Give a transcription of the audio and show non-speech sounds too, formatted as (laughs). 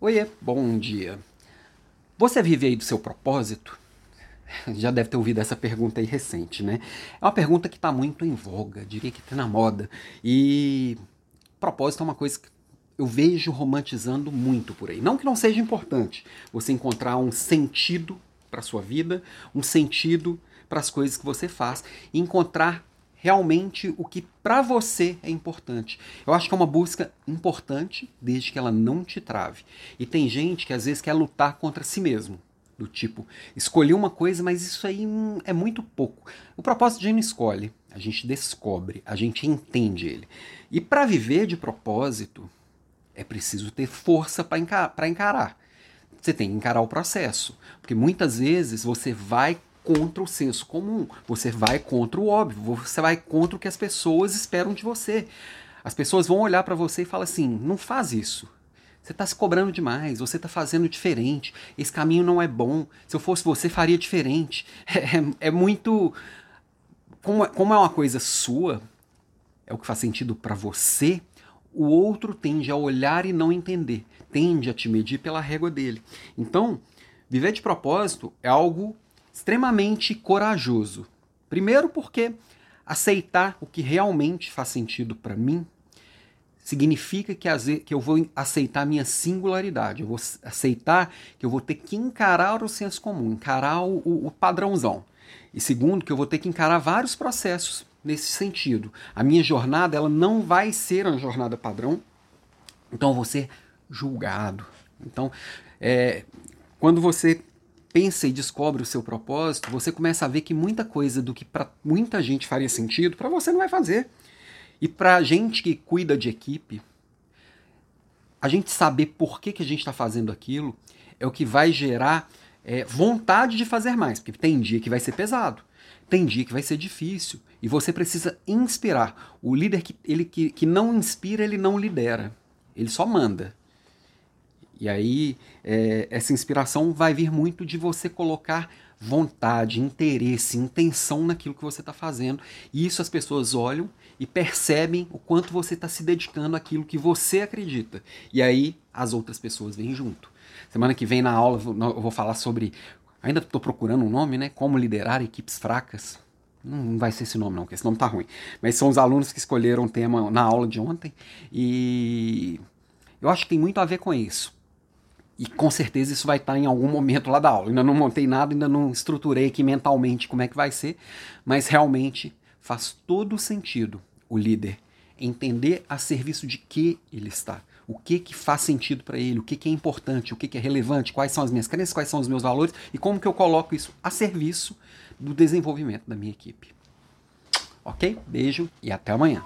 Oiê, bom dia. Você vive aí do seu propósito? Já deve ter ouvido essa pergunta aí recente, né? É uma pergunta que está muito em voga, diria que está na moda. E propósito é uma coisa que eu vejo romantizando muito por aí. Não que não seja importante você encontrar um sentido para sua vida, um sentido para as coisas que você faz, e encontrar realmente o que para você é importante. Eu acho que é uma busca importante, desde que ela não te trave. E tem gente que às vezes quer lutar contra si mesmo. Do tipo, escolhi uma coisa, mas isso aí hum, é muito pouco. O propósito a gente não escolhe, a gente descobre, a gente entende ele. E para viver de propósito, é preciso ter força para encarar, encarar. Você tem que encarar o processo. Porque muitas vezes você vai contra o senso comum, você vai contra o óbvio, você vai contra o que as pessoas esperam de você. As pessoas vão olhar para você e falar assim: não faz isso. Você está se cobrando demais, você está fazendo diferente, esse caminho não é bom. Se eu fosse você, faria diferente. (laughs) É, é, é muito. Como, como é uma coisa sua, é o que faz sentido para você, o outro tende a olhar e não entender, tende a te medir pela régua dele. Então, viver de propósito é algo extremamente corajoso. Primeiro, porque aceitar o que realmente faz sentido para mim significa que, eu vou aceitar minha singularidade, eu vou aceitar que eu vou ter que encarar o senso comum, encarar o, o padrãozão. E segundo, que eu vou ter que encarar vários processos nesse sentido. A minha jornada ela não vai ser uma jornada padrão, então eu vou ser julgado. Então, é, quando você pensa e descobre o seu propósito, você começa a ver que muita coisa do que para muita gente faria sentido, para você não vai fazer. E para gente que cuida de equipe, a gente saber por que, que a gente está fazendo aquilo é o que vai gerar é, vontade de fazer mais, porque tem dia que vai ser pesado, tem dia que vai ser difícil, e você precisa inspirar. O líder que, ele, que, que não inspira, ele não lidera, ele só manda. E aí, é, essa inspiração vai vir muito de você colocar vontade, interesse, intenção naquilo que você está fazendo. E isso as pessoas olham e percebem o quanto você está se dedicando àquilo que você acredita. E aí, as outras pessoas vêm junto. Semana que vem na aula eu vou falar sobre. Ainda estou procurando um nome, né? Como liderar equipes fracas. Não vai ser esse nome, não, porque esse nome tá ruim. Mas são os alunos que escolheram o tema na aula de ontem. E eu acho que tem muito a ver com isso. E com certeza isso vai estar em algum momento lá da aula. Ainda não montei nada, ainda não estruturei aqui mentalmente como é que vai ser, mas realmente faz todo sentido o líder entender a serviço de que ele está. O que que faz sentido para ele, o que que é importante, o que que é relevante, quais são as minhas crenças, quais são os meus valores e como que eu coloco isso a serviço do desenvolvimento da minha equipe. Ok? Beijo e até amanhã.